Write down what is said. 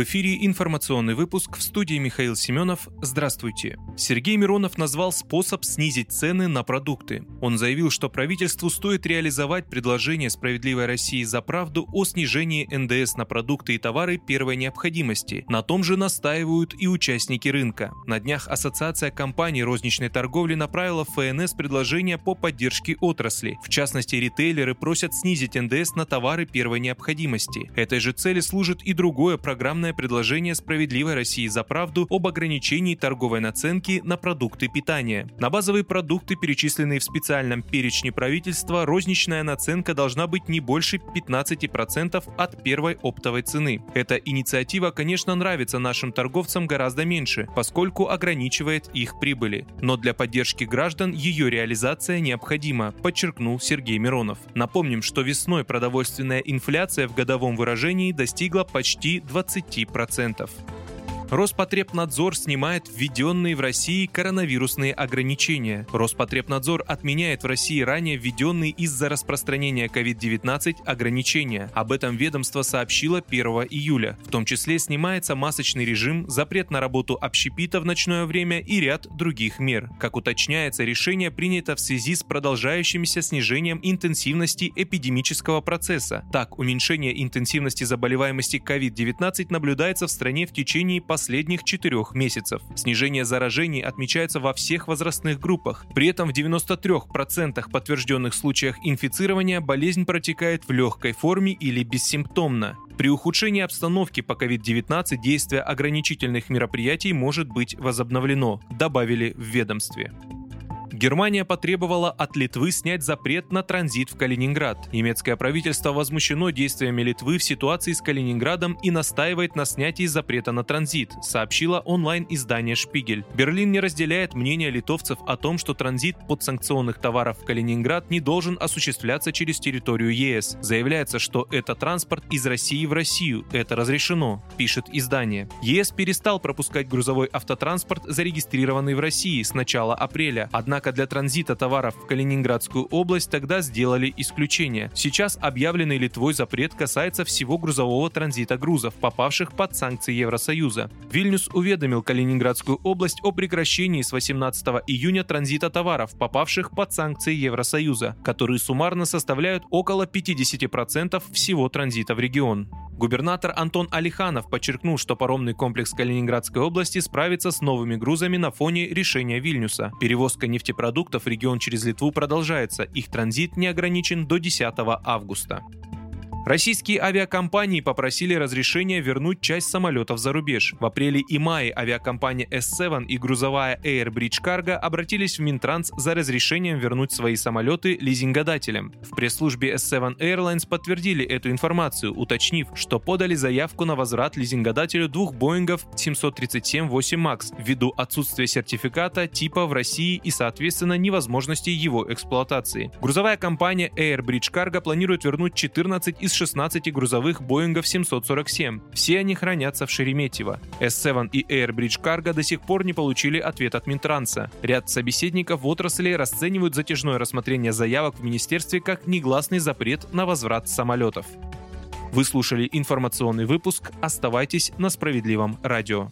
В эфире информационный выпуск в студии Михаил Семенов. Здравствуйте. Сергей Миронов назвал способ снизить цены на продукты. Он заявил, что правительству стоит реализовать предложение «Справедливой России за правду» о снижении НДС на продукты и товары первой необходимости. На том же настаивают и участники рынка. На днях Ассоциация компаний розничной торговли направила в ФНС предложение по поддержке отрасли. В частности, ритейлеры просят снизить НДС на товары первой необходимости. Этой же цели служит и другое программное программное предложение «Справедливой России за правду» об ограничении торговой наценки на продукты питания. На базовые продукты, перечисленные в специальном перечне правительства, розничная наценка должна быть не больше 15% от первой оптовой цены. Эта инициатива, конечно, нравится нашим торговцам гораздо меньше, поскольку ограничивает их прибыли. Но для поддержки граждан ее реализация необходима, подчеркнул Сергей Миронов. Напомним, что весной продовольственная инфляция в годовом выражении достигла почти 20 10%. Роспотребнадзор снимает введенные в России коронавирусные ограничения. Роспотребнадзор отменяет в России ранее введенные из-за распространения COVID-19 ограничения. Об этом ведомство сообщило 1 июля. В том числе снимается масочный режим, запрет на работу общепита в ночное время и ряд других мер. Как уточняется, решение принято в связи с продолжающимся снижением интенсивности эпидемического процесса. Так, уменьшение интенсивности заболеваемости COVID-19 наблюдается в стране в течение последних последних четырех месяцев. Снижение заражений отмечается во всех возрастных группах. При этом в 93% подтвержденных случаях инфицирования болезнь протекает в легкой форме или бессимптомно. При ухудшении обстановки по COVID-19 действие ограничительных мероприятий может быть возобновлено, добавили в ведомстве. Германия потребовала от Литвы снять запрет на транзит в Калининград. Немецкое правительство возмущено действиями Литвы в ситуации с Калининградом и настаивает на снятии запрета на транзит, сообщила онлайн-издание «Шпигель». Берлин не разделяет мнение литовцев о том, что транзит подсанкционных товаров в Калининград не должен осуществляться через территорию ЕС. Заявляется, что это транспорт из России в Россию. Это разрешено, пишет издание. ЕС перестал пропускать грузовой автотранспорт, зарегистрированный в России с начала апреля. Однако Однако для транзита товаров в Калининградскую область тогда сделали исключение. Сейчас объявленный Литвой запрет касается всего грузового транзита грузов, попавших под санкции Евросоюза. Вильнюс уведомил Калининградскую область о прекращении с 18 июня транзита товаров, попавших под санкции Евросоюза, которые суммарно составляют около 50% всего транзита в регион. Губернатор Антон Алиханов подчеркнул, что паромный комплекс Калининградской области справится с новыми грузами на фоне решения Вильнюса. Перевозка нефтепродуктов в регион через Литву продолжается. Их транзит не ограничен до 10 августа. Российские авиакомпании попросили разрешения вернуть часть самолетов за рубеж. В апреле и мае авиакомпания S7 и грузовая Air Bridge Cargo обратились в Минтранс за разрешением вернуть свои самолеты лизингодателям. В пресс-службе S7 Airlines подтвердили эту информацию, уточнив, что подали заявку на возврат лизингодателю двух Боингов 737-8 MAX ввиду отсутствия сертификата типа в России и, соответственно, невозможности его эксплуатации. Грузовая компания Air Bridge Cargo планирует вернуть 14 из из 16 грузовых Боингов 747. Все они хранятся в Шереметьево. S7 и Airbridge Cargo до сих пор не получили ответ от Минтранса. Ряд собеседников в отрасли расценивают затяжное рассмотрение заявок в министерстве как негласный запрет на возврат самолетов. Вы слушали информационный выпуск. Оставайтесь на справедливом радио.